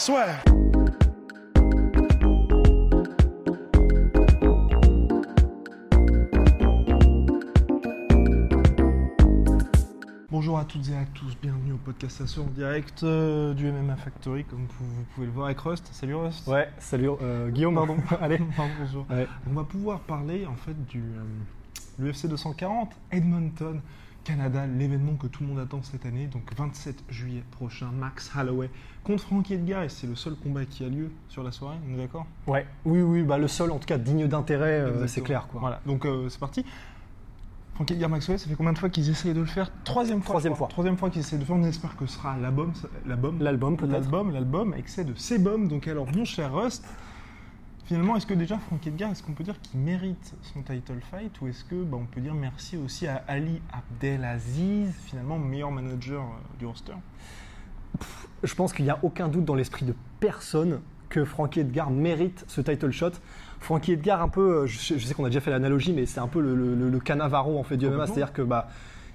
Swear. Bonjour à toutes et à tous, bienvenue au podcast Assaut en direct euh, du MMA Factory, comme vous, vous pouvez le voir avec Rust. Salut Rust. Ouais, salut euh, Guillaume, pardon. Allez. Pardon, bonjour. Ouais. On va pouvoir parler en fait du euh, l'UFC 240 Edmonton, Canada, l'événement que tout le monde attend cette année, donc 27 juillet prochain, Max Holloway contre Frankie Edgar, et c'est le seul combat qui a lieu sur la soirée, on est d'accord? Ouais, oui, oui, bah, le seul en tout cas digne d'intérêt, euh, c'est clair. Quoi. Voilà, donc euh, c'est parti. Frankie Edgar Maxwell, ça fait combien de fois qu'ils essayent de le faire? Troisième fois. Troisième fois. Troisième fois qu'ils essayent de le faire. On espère que ce sera l'album, l'album, L'album peut-être. l'album, l'album, excès de Sebum. Donc alors, mon cher Rust, finalement, est-ce que déjà Frankie Edgar, est-ce qu'on peut dire qu'il mérite son title fight ou est-ce que bah, on peut dire merci aussi à Ali Abdelaziz, finalement meilleur manager euh, du roster? Je pense qu'il n'y a aucun doute dans l'esprit de personne que Frankie Edgar mérite ce title shot. Frankie Edgar, un peu, euh, je sais, je sais qu'on a déjà fait l'analogie, mais c'est un peu le, le, le Cannavaro en fait du MMA, c'est-à-dire que bah,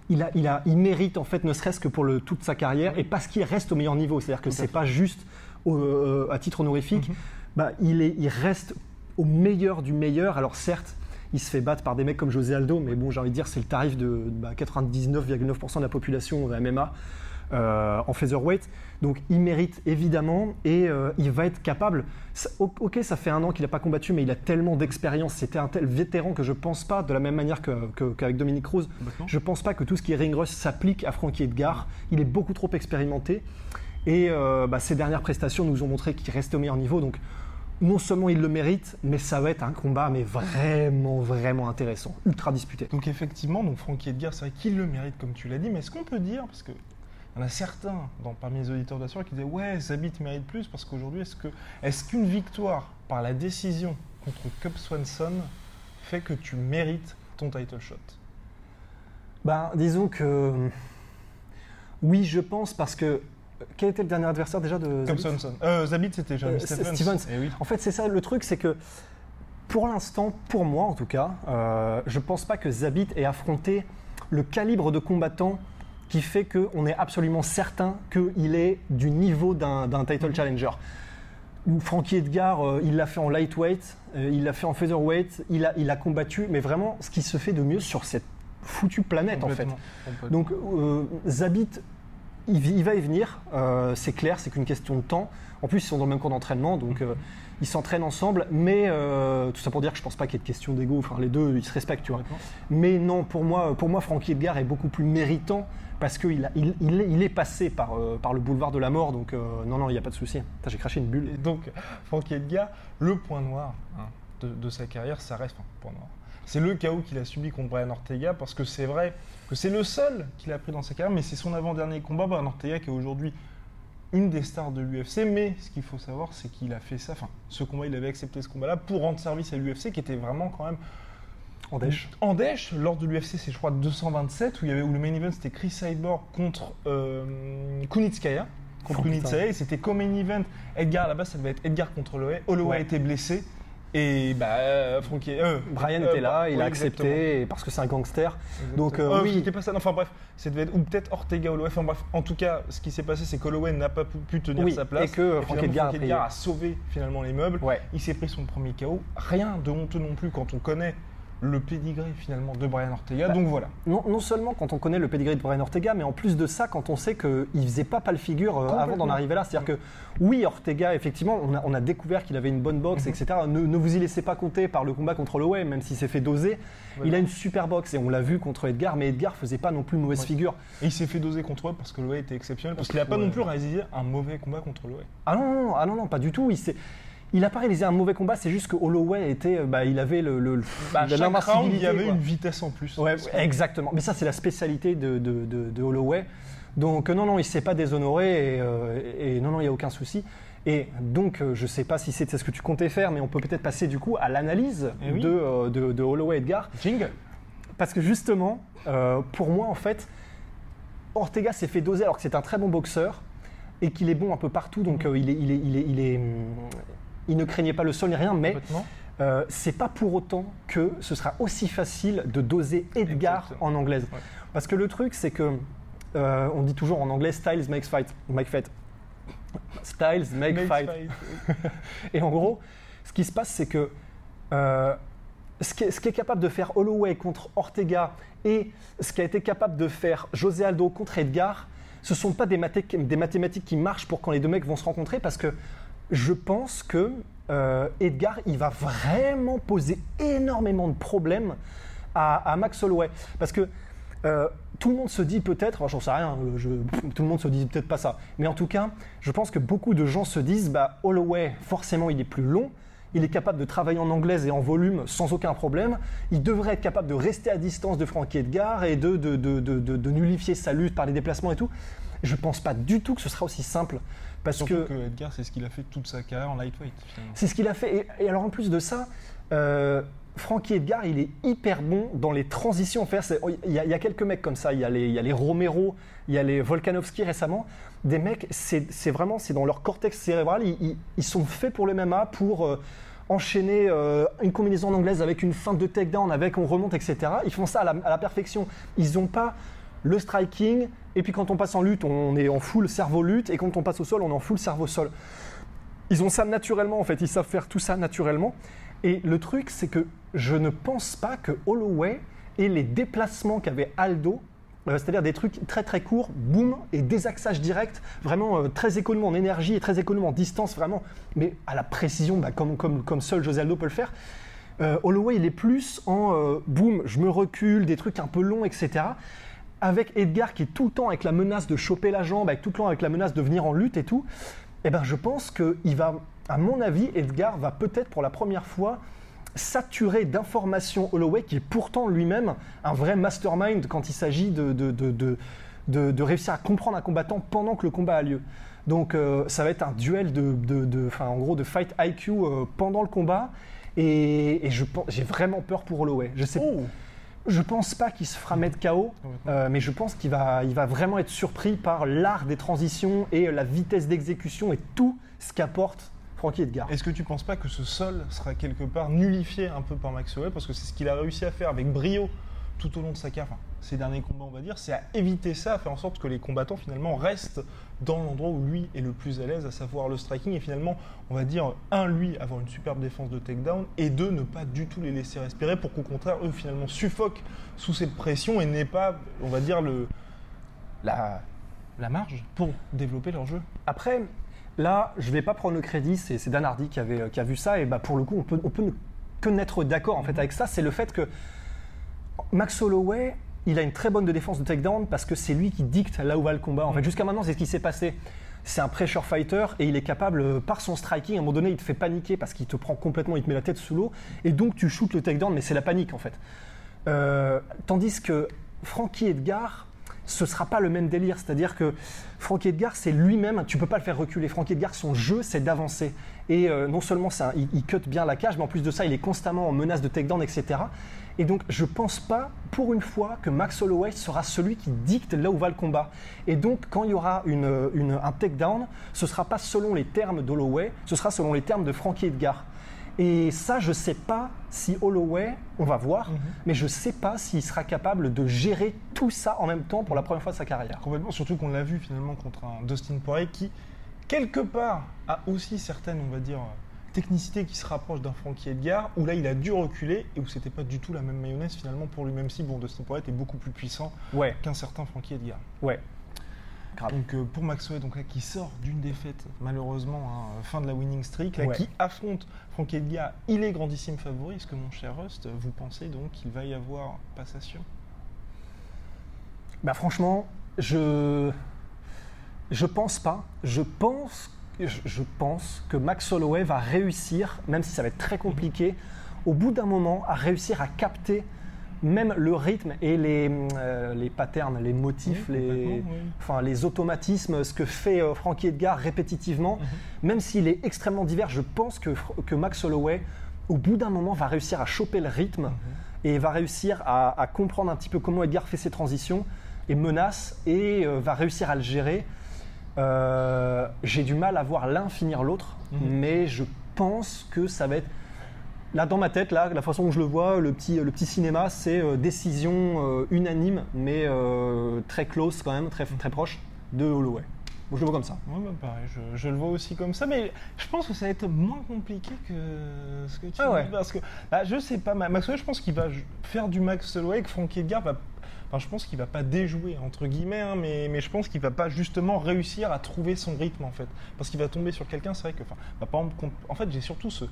il, a, il, a, il mérite en fait, ne serait-ce que pour le, toute sa carrière, et parce qu'il reste au meilleur niveau, c'est-à-dire que c'est pas juste au- euh, à titre honorifique, Mhm. Bah, il, est, il reste au meilleur du meilleur. Alors certes, il se fait battre par des mecs comme José Aldo, mais bon, j'ai envie de dire, c'est le tarif de bah, 99,9% de la population de MMA euh, en featherweight. Donc il mérite évidemment et euh, il va être capable. Ça- ok, ça fait un an qu'il n'a pas combattu, mais il a tellement d'expérience. C'était un tel vétéran que je pense pas, de la même manière que- que- qu'avec Dominique Cruz, Complètement. je pense pas que tout ce qui est ring s'applique à Frankie Edgar. Il est beaucoup trop expérimenté. Et euh, bah, ses dernières prestations nous ont montré qu'il restait au meilleur niveau. Donc non seulement il le mérite, mais ça va être un combat mais vraiment, vraiment intéressant. Ultra disputé. Donc effectivement, donc Frankie Edgar, c'est vrai qu'il le mérite comme tu l'as dit, mais est-ce qu'on peut dire, parce que il y en a certains dans, parmi les auditeurs de la soirée qui disaient ouais, Zabit mérite plus parce qu'aujourd'hui, est-ce que est-ce qu'une victoire par la décision contre Cub Swanson fait que tu mérites ton title shot? Ben, disons que. Oui, je pense parce que. Quel était le dernier adversaire déjà de. Cub Zabit. Euh, Zabit, c'était Jeremy Euh, Stephens. Stevens. Eh oui. En fait, c'est ça le truc, c'est que pour l'instant, pour moi en tout cas, euh, je pense pas que Zabit ait affronté le calibre de combattant qui fait qu'on est absolument certain qu'il est du niveau d'un title Mhm. challenger. Frankie Edgar, euh, il l'a fait en lightweight, euh, il l'a fait en featherweight, il a, il a combattu, mais vraiment ce qui se fait de mieux sur cette foutue planète en fait. Donc euh, Zabit, il, va y venir, euh, c'est clair, c'est qu'une question de temps. En plus, ils sont dans le même cours d'entraînement, donc euh, ils s'entraînent ensemble. Mais euh, tout ça pour dire que je pense pas qu'il y ait de question d'ego. Enfin, les deux, ils se respectent, tu vois. Mais non, pour moi, pour moi, Frankie Edgar est beaucoup plus méritant parce qu'il est, passé par, le boulevard de la mort. Donc non, non, il n'y a pas de souci. J'ai craché une bulle. Et donc, Frankie Edgar, le point noir hein, de sa carrière, ça reste un point noir. C'est le chaos qu'il a subi contre Brian Ortega, parce que c'est vrai que c'est le seul qu'il a pris dans sa carrière, mais c'est son avant-dernier combat, Brian Ortega, qui est aujourd'hui une des stars de l'UFC. Mais ce qu'il faut savoir, c'est qu'il a fait ça, enfin, ce combat, il avait accepté ce combat-là pour rendre service à l'UFC, qui était vraiment quand même En dèche. en dèche, lors de l'UFC, c'est je crois 227, où, il y avait, où le main event c'était Chris Cyborg contre euh, Kunitskaya. Contre Oh. Kunitskaya, et c'était comme main event. Edgar, à la base, ça devait être Edgar contre Holloway. Holloway Ouais. a été blessé. Et bah, euh, Frankie. euh, Brian euh, était là, il a accepté et parce que c'est un gangster. exactement. Donc, euh, oui. c'était pas ça. Non, Enfin bref, ça devait être ou peut-être Ortega Holloway. Enfin bref, en tout cas, ce qui s'est passé, c'est qu'Holloway n'a pas pu, tenir Oui, sa place. et que Frankie Edgar a a sauvé finalement les meubles. Ouais. Il s'est pris son premier KO. Rien de honteux non plus quand on connaît le pédigré finalement de Brian Ortega. Bah, Donc voilà. Non, non seulement quand on connaît le pedigree de Brian Ortega, mais en plus de ça, quand on sait qu'il faisait pas pâle figure euh, avant d'en arriver là. C'est-à-dire que oui, Ortega, effectivement, on a, on a découvert qu'il avait une bonne boxe, Mhm. etc. Ne, ne vous y laissez pas compter par le combat contre Holloway, même s'il s'est fait doser. Voilà. Il a une super boxe et on l'a vu contre Edgar, mais Edgar faisait pas non plus mauvaise Ouais. figure. Et il s'est fait doser contre eux parce que Holloway était exceptionnel. Parce qu'il n'a pas Ouais. non plus réalisé un mauvais combat contre Holloway. Ah non, non, non, ah non, non, pas du tout. Il s'est- Il a pas réalisé un mauvais combat, c'est juste que Holloway était, euh, bah, il avait le, le, le- Bah, de chaque round, il y avait quoi. une vitesse en plus. Ouais, exactement. Mais ça, c'est la spécialité de, de, de- de Holloway. Donc non, non, il s'est pas déshonoré et, euh, et non, non, il n'y a aucun souci. Et donc, euh, je ne sais pas si c'est ce que tu comptais faire, mais on peut peut-être passer du coup à l'analyse Eh oui. de, euh, de, de Holloway Edgar. Jingle. Parce que justement, euh, pour moi, en fait, Ortega s'est fait doser alors que c'est un très bon boxeur et qu'il est bon un peu partout. Donc, euh, il, est, il, est, il, est, il, est, il ne craignait pas le sol ni rien, mais euh, c'est pas pour autant que ce sera aussi facile de doser Edgar Exactement. en anglaise. Ouais. Parce que le truc, c'est que euh, on dit toujours en anglais styles makes fight, make fight. Styles make, Make fight. fight. Et en gros, ce qui se passe, c'est que euh, ce qui est, ce qui est capable de faire Holloway contre Ortega et ce qui a été capable de faire José Aldo contre Edgar, ce ne sont pas des, mathé- des mathématiques qui marchent pour quand les deux mecs vont se rencontrer parce que je pense que euh, Edgar, il va vraiment poser énormément de problèmes à, Max Holloway. Parce que euh, tout le monde se dit peut-être, j'en sais rien, euh, tout le monde se dit peut-être pas ça, mais en tout cas, je pense que beaucoup de gens se disent, bah, Holloway, forcément, il est plus long, il est capable de travailler en anglaise et en volume sans aucun problème, il devrait être capable de rester à distance de Frankie Edgar et de- de- de nullifier sa lutte par les déplacements et tout. Je pense pas du tout que ce sera aussi simple, parce Surtout que... que, Edgar, c'est ce qu'il a fait toute sa carrière en lightweight. C'est ce qu'il a fait. Et, et alors en plus de ça, euh, Frankie Edgar, il est hyper bon dans les transitions. faire. C'est- Il y, a, il y a quelques mecs comme ça. Il y a les, il y a les Romero, il y a les Volkanovski récemment. Des mecs, c'est vraiment, c'est dans leur cortex cérébral. Ils, sont faits pour le MMA, pour euh, enchaîner euh, une combinaison en anglaise avec une feinte de takedown, avec on remonte, etc. Ils font ça à la, à la perfection. Ils n'ont pas le striking. Et puis quand on passe en lutte, on est en full cerveau lutte. Et quand on passe au sol, on est en full cerveau sol. Ils ont ça naturellement, en fait. Ils savent faire tout ça naturellement. Et le truc, c'est que je ne pense pas que Holloway ait les déplacements qu'avait Aldo, euh, c'est-à-dire des trucs très très courts, boum, et désaxage direct, vraiment euh, très économe en énergie et très économe en distance, vraiment, mais à la précision, bah, comme seul José Aldo peut le faire. Euh, Holloway, il est plus en euh, boum, je me recule, des trucs un peu longs, etc. Avec Edgar qui est tout le temps avec la menace de choper la jambe, avec tout le temps avec la menace de venir en lutte et tout, eh ben, je pense qu'il va, à mon avis, Edgar va peut-être pour la première fois saturé d'informations Holloway, qui est pourtant lui-même un vrai mastermind quand il s'agit de, de, de, de, réussir à comprendre un combattant pendant que le combat a lieu. Donc euh, ça va être un duel de, en gros de fight IQ euh, pendant le combat. Et, j'ai vraiment peur pour Holloway. Je sais, Oh je pense pas qu'il se fera mettre KO, euh, mais je pense qu'il va, il va vraiment être surpris par l'art des transitions et la vitesse d'exécution et tout ce qu'apporte Frankie Edgar. Est-ce que tu penses pas que ce sol sera quelque part nullifié un peu par Max Holloway parce que c'est ce qu'il a réussi à faire avec brio tout au long de sa carrière, enfin, ses derniers combats on va dire, c'est à éviter ça, à faire en sorte que les combattants finalement restent dans l'endroit où lui est le plus à l'aise, à savoir le striking. Et finalement on va dire un lui avoir une superbe défense de takedown et deux ne pas du tout les laisser respirer pour qu'au contraire eux finalement suffoquent sous cette pression et n'aient pas on va dire le la la marge pour développer leur jeu. Après, là, je vais pas prendre le crédit, c'est c'est Dan Hardy qui, avait, qui a vu ça, et bah, pour le coup, on peut, on peut ne- que n'être d'accord en fait avec ça, c'est le fait que Max Holloway, il a une très bonne de défense de takedown parce que c'est lui qui dicte là où va le combat. En fait, jusqu'à maintenant, c'est ce qui s'est passé. C'est un pressure fighter et il est capable, euh, par son striking, à un moment donné, il te fait paniquer parce qu'il te prend complètement, il te met la tête sous l'eau, et donc tu shootes le takedown, mais c'est la panique en fait. Euh, tandis que Frankie Edgar, ce sera pas le même délire. C'est-à-dire que Frankie Edgar, c'est lui-même, tu peux pas le faire reculer. Frankie Edgar, son jeu, c'est d'avancer. Et euh, non seulement un- il, il cut bien la cage, mais en plus de ça, il est constamment en menace de takedown, etc. Et donc, je pense pas, pour une fois, que Max Holloway sera celui qui dicte là où va le combat. Et donc, quand il y aura une, une- un takedown, ce sera pas selon les termes d'Holloway, ce sera selon les termes de Frankie Edgar. Et ça, je sais pas si Holloway, on va voir, mais je sais pas s'il sera capable de gérer tout ça en même temps pour la première fois de sa carrière. Complètement, surtout qu'on l'a vu finalement contre un Dustin Poirier qui, quelque part, a aussi certaines, on va dire, technicités qui se rapprochent d'un Frankie Edgar, où là il a dû reculer et où c'était pas du tout la même mayonnaise finalement pour lui, même si bon, Dustin Poirier était beaucoup plus puissant Ouais, qu'un certain Frankie Edgar. ouais. Grave. Donc euh, pour Maxwell, donc là, qui sort d'une défaite, malheureusement, hein, fin de la winning streak, là, Ouais. qui affronte Frankie Edgar, il est grandissime favori. Est-ce que mon cher Rust, vous pensez donc qu'il va y avoir passation? Bah franchement, je je pense pas. Je pense je, pense que Max Holloway va réussir, même si ça va être très compliqué, au bout d'un moment, à réussir à capter même le rythme et les, euh, les patterns, les motifs, Oui, les, oui. enfin, les automatismes, ce que fait euh, Frankie Edgar répétitivement, Mhm. même s'il est extrêmement divers, je pense que, que Max Holloway, au bout d'un moment, va réussir à choper le rythme Mhm. et va réussir à, à comprendre un petit peu comment Edgar fait ses transitions et menace et euh, va réussir à le gérer. Euh, J'ai du mal à voir l'un finir l'autre, Mhm. mais je pense que ça va être. Là, dans ma tête, là, la façon dont je le vois, le petit, le petit cinéma, c'est euh, décision euh, unanime, mais très close quand même, très, très proche de Holloway. Je le vois comme ça. Ouais, bah, pareil, je, je le vois aussi comme ça, mais je pense que ça va être moins compliqué que ce que tu Ah dis, ouais. parce que bah, je sais pas, Ma- Max Holloway, je pense qu'il va faire du Max Holloway que Frankie Edgar va. Je pense qu'il va pas déjouer entre guillemets, hein, mais, je pense qu'il va pas justement réussir à trouver son rythme en fait, parce qu'il va tomber sur quelqu'un. C'est vrai que, enfin, bah, en fait, j'ai surtout ce,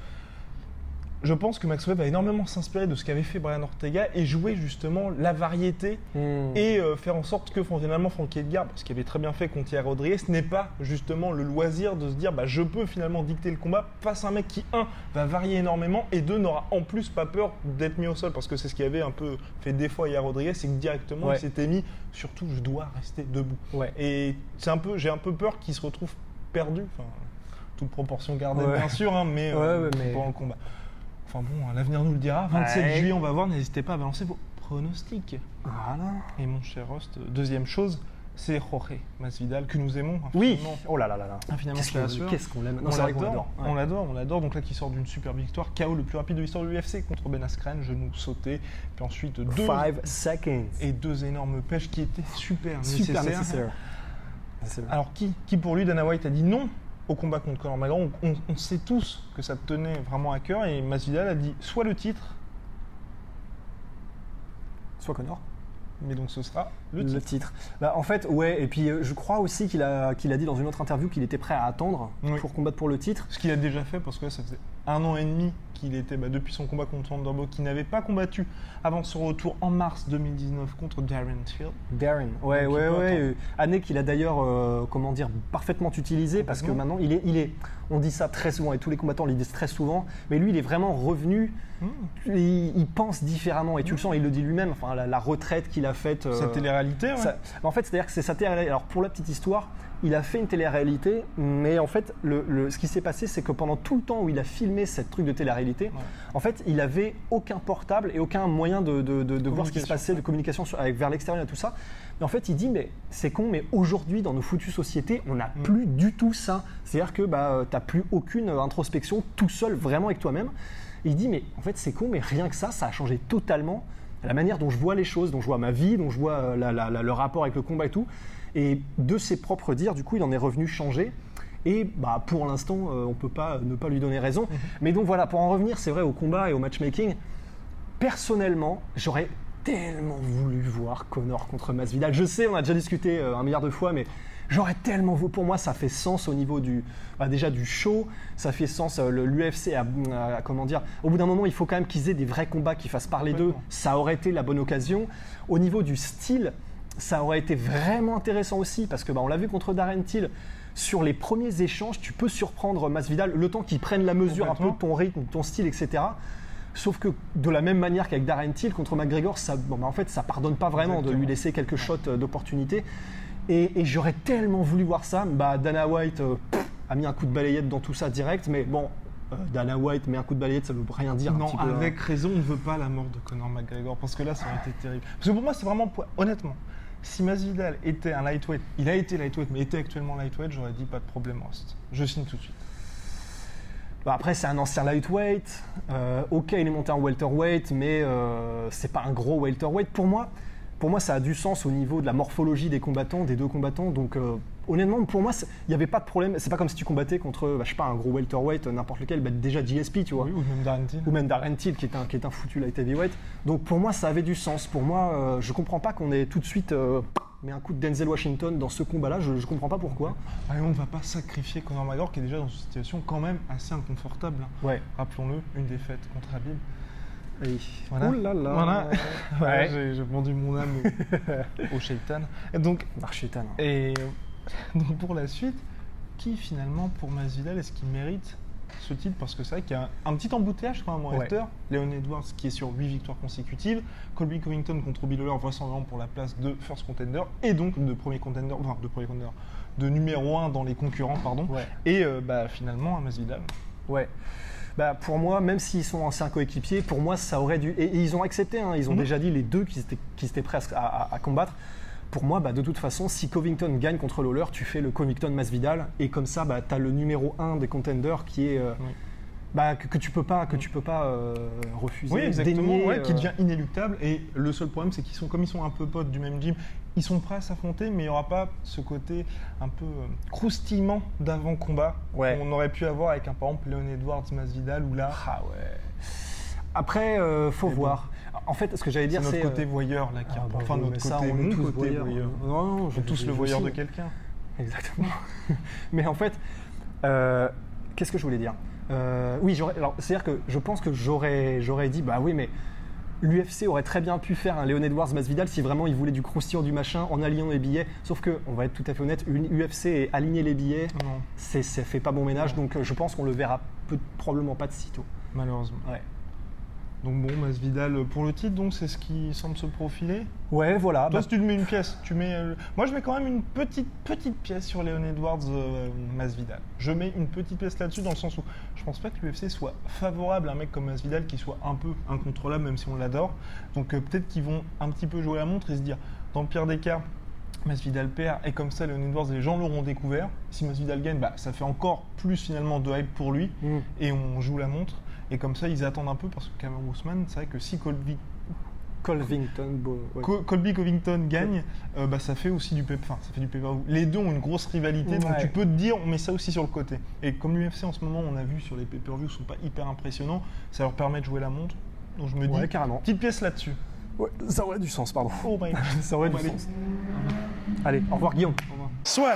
je pense que Max Holloway va énormément s'inspirer de ce qu'avait fait Brian Ortega et jouer justement la variété et euh, faire en sorte que finalement Frankie Edgar, ce qu'il avait très bien fait contre Thierry Rodriguez, n'est pas justement le loisir de se dire bah, je peux finalement dicter le combat face à un mec qui, un, va varier énormément et deux, n'aura en plus pas peur d'être mis au sol parce que c'est ce qui avait un peu fait défaut à Thierry Rodriguez, c'est que directement Ouais. il s'était mis surtout je dois rester debout. Ouais. Et c'est un peu, j'ai un peu peur qu'il se retrouve perdu, enfin, toute proportion gardée Ouais. bien sûr, hein, mais, ouais, mais- pendant le combat. Enfin bon, hein, l'avenir nous le dira. 27 Ouais. juillet, on va voir. N'hésitez pas à balancer vos pronostics. Voilà. Et mon cher Rost, deuxième chose, c'est Jorge Masvidal que nous aimons. Oui. Oh là là là là. Infiniment Qu'est-ce qu'on créateur. qu'est-ce qu'on l'aime. On l'adore, on l'adore, on l'adore. Donc là, qui sort d'une super victoire, KO le plus rapide de l'histoire de l'UFC contre Ben Askren, genou sauté, puis ensuite deux Five seconds. et deux énormes pêches qui étaient super, Super nécessaires. Alors qui, qui pour lui, Dana White a dit non au combat contre Conor McGregor. On, on- on sait tous que ça tenait vraiment à cœur et Masvidal a dit soit le titre, Soit Connor. mais donc ce sera le Le titre. titre. Bah, en fait, ouais, et puis euh, je crois aussi qu'il a, qu'il a dit dans une autre interview qu'il était prêt à attendre Oui. pour combattre pour le titre. Ce qu'il a déjà fait parce que là, ça faisait un an et demi qu'il était bah, depuis son combat contre Underbo, qui n'avait pas combattu avant son retour en mars 2019 contre Darren Till. Darren, ouais, Donc, ouais, ouais. euh, Année qu'il a d'ailleurs, euh, comment dire, parfaitement utilisé parce que maintenant, il est, il est, on dit ça très souvent et tous les combattants le disent très souvent, mais lui, il est vraiment revenu, Mmh. il, il pense différemment et tu le sens, il le dit lui-même, enfin, la, la retraite qu'il a faite. euh, Sa télé-réalité, ouais. Ça- en fait, c'est-à-dire que c'est sa télé-réalité. Alors, pour la petite histoire, il a fait une télé-réalité, mais en fait, le, le- ce qui s'est passé, c'est que pendant tout le temps où il a filmé cette truc de télé-réalité, Ouais. en fait, il avait aucun portable et aucun moyen de, de- de- de voir ce qui se passait, de communication sur- avec, vers l'extérieur et tout ça. Mais en fait, il dit, mais c'est con, mais aujourd'hui, dans nos foutues sociétés, on n'a Mm. plus du tout ça. C'est-à-dire que bah, tu n'as plus aucune introspection tout seul, vraiment avec toi-même. Il dit, mais en fait, c'est con, mais rien que ça, ça a changé totalement la manière dont je vois les choses, dont je vois ma vie, dont je vois euh, la- la- la- le rapport avec le combat et tout. Et de ses propres dires, du coup, il en est revenu changer. Et bah, pour l'instant, euh, on peut pas ne pas lui donner raison. Mais donc voilà, pour en revenir, c'est vrai, au combat et au matchmaking, personnellement, j'aurais tellement voulu voir Connor contre Masvidal. Je sais, on a déjà discuté euh, un milliard de fois, mais j'aurais tellement voulu. Pour moi, ça fait sens au niveau du, bah, déjà du show. Ça fait sens. euh, L'UFC a, a- comment dire. Au bout d'un moment, il faut quand même qu'ils aient des vrais combats qui fassent parler d'eux. Ça aurait été la bonne occasion. Au niveau du style, ça aurait été vraiment intéressant aussi parce que bah, on l'a vu contre Darren Till. Sur les premiers échanges, tu peux surprendre Masvidal le temps qu'il prenne la mesure un peu de ton rythme, ton style, etc. Sauf que de la même manière qu'avec Darren Till contre McGregor, ça, bon, bah, en fait, ça pardonne pas vraiment de lui laisser quelques shots euh, d'opportunité. Et, et j'aurais tellement voulu voir ça. Bah, Dana White euh, a mis un coup de balayette dans tout ça direct, mais bon, euh, Dana White met un coup de balayette, ça veut rien dire. un Non, petit peu, hein. avec raison, on ne veut pas la mort de Conor McGregor parce que là, ça aurait été terrible. Parce que pour moi, c'est vraiment, honnêtement, si Masvidal était un lightweight, il a été lightweight, mais était actuellement lightweight, j'aurais dit pas de problème, Rost. Je signe tout de suite. Bah, après, c'est un ancien lightweight. Euh, ok, il est monté en welterweight, mais euh, c'est pas un gros welterweight. Pour moi, pour moi, ça a du sens au niveau de la morphologie des combattants, des deux combattants. Donc, euh, honnêtement, pour moi, il n'y avait pas de problème. C'est pas comme si tu combattais contre, bah, je sais pas, un gros welterweight, n'importe lequel, bah, déjà GSP, tu vois. Oui, ou même Darren Till. Ou même Darren Till, qui est un, qui est un foutu light heavyweight. Donc, pour moi, ça avait du sens. Pour moi, euh, je comprends pas qu'on ait tout de suite euh, mis un coup de Denzel Washington dans ce combat-là. Je, je comprends pas pourquoi. Ah, et on ne va pas sacrifier Conor McGregor qui est déjà dans une situation quand même assez inconfortable. hein. Ouais. Rappelons-le, une défaite contre Habib. Et- Voilà. Ouh là là. Voilà. Voilà, Ouais. j'ai vendu mon âme au, au shaitan. Et donc, et, donc pour la suite, qui finalement pour Masvidal est-ce qu'il mérite ce titre? Parce que c'est vrai qu'il y a un, petit embouteillage quand même en Ouais. hector. Leon Edwards qui est sur 8 victoires consécutives. Colby Covington contre Bill Lawler vraisemblablement pour la place de first contender et donc de premier contender, enfin de premier contender, de numéro 1 dans les concurrents, pardon. Ouais. Et euh, bah, finalement, Masvidal. Ouais. Bah, pour moi, même s'ils sont anciens coéquipiers, pour moi, ça aurait dû. Et, et ils ont accepté, hein, ils ont Mhm. déjà dit les deux qui étaient, qui étaient prêts à, à- à combattre. Pour moi, bah, de toute façon, si Covington gagne contre Lawler, tu fais le Covington Masvidal et comme ça, bah, tu as le numéro 1 des contenders qui est. euh, Oui. bah, que, que tu peux pas, que tu peux pas euh, refuser. Oui, exactement, dénier, ouais, qui euh, devient inéluctable. Et le seul problème, c'est qu'ils sont, comme ils sont un peu potes du même gym, ils sont prêts à s'affronter, mais il n'y aura pas ce côté un peu euh, croustillement d'avant-combat Ouais. qu'on aurait pu avoir avec un par exemple Leon Edwards, Masvidal, ou là, ah ouais, Après, euh, faut bon. En fait, ce que j'allais c'est dire, notre c'est. côté euh, voyeur là qui ah, bah, Enfin, notre ça, côté, on est tous côté voyeurs. voyeur. Non, non, On je- est tous je- le voyeur aussi. de quelqu'un. Exactement. Mais en fait, euh, qu'est-ce que je voulais dire? Euh, Oui, c'est-à-dire que je pense que j'aurais, j'aurais dit, bah oui, mais l'UFC aurait très bien pu faire un Leon Edwards Masvidal si vraiment il voulait du croustillant du machin en alignant les billets. Sauf que, on va être tout à fait honnête, une UFC et aligner les billets, Non, c'est, ça fait pas bon ménage. Donc je pense qu'on le verra peu- probablement pas de sitôt. malheureusement. Ouais. Donc bon, Masvidal euh, pour le titre, donc c'est ce qui semble se profiler. Ouais, voilà. Toi, bah, si tu mets une pièce, tu mets. euh, Moi, je mets quand même une petite petite pièce sur Leon Edwards euh, Masvidal. Je mets une petite pièce là-dessus dans le sens où je pense pas que l'UFC soit favorable à un mec comme Masvidal qui soit un peu incontrôlable, même si on l'adore. Donc euh, peut-être qu'ils vont un petit peu jouer la montre et se dire, dans le pire des cas. Masvidal perd et comme ça Leon Edwards les gens l'auront découvert. Si Masvidal gagne, bah, ça fait encore plus finalement de hype pour lui hmm. et on joue la montre. Et comme ça ils attendent un peu parce que Cameron Ousmane, c'est vrai que si Colby Colvington, ouais. Colby Covington gagne, euh, bah, ça fait aussi du enfin, ça fait du pay-per-view. Les deux ont une grosse rivalité, donc tu peux te dire, on met ça aussi sur le côté. Et comme l'UFC en ce moment, on a vu sur les pay-per-views, sont pas hyper impressionnants, ça leur permet de jouer la montre. Donc je me dis, carrément. petite pièce là-dessus. Ouais, ça aurait du sens, pardon. Oh my god. Ça aurait du allez. sens. Allez, au revoir Guillaume. Soit.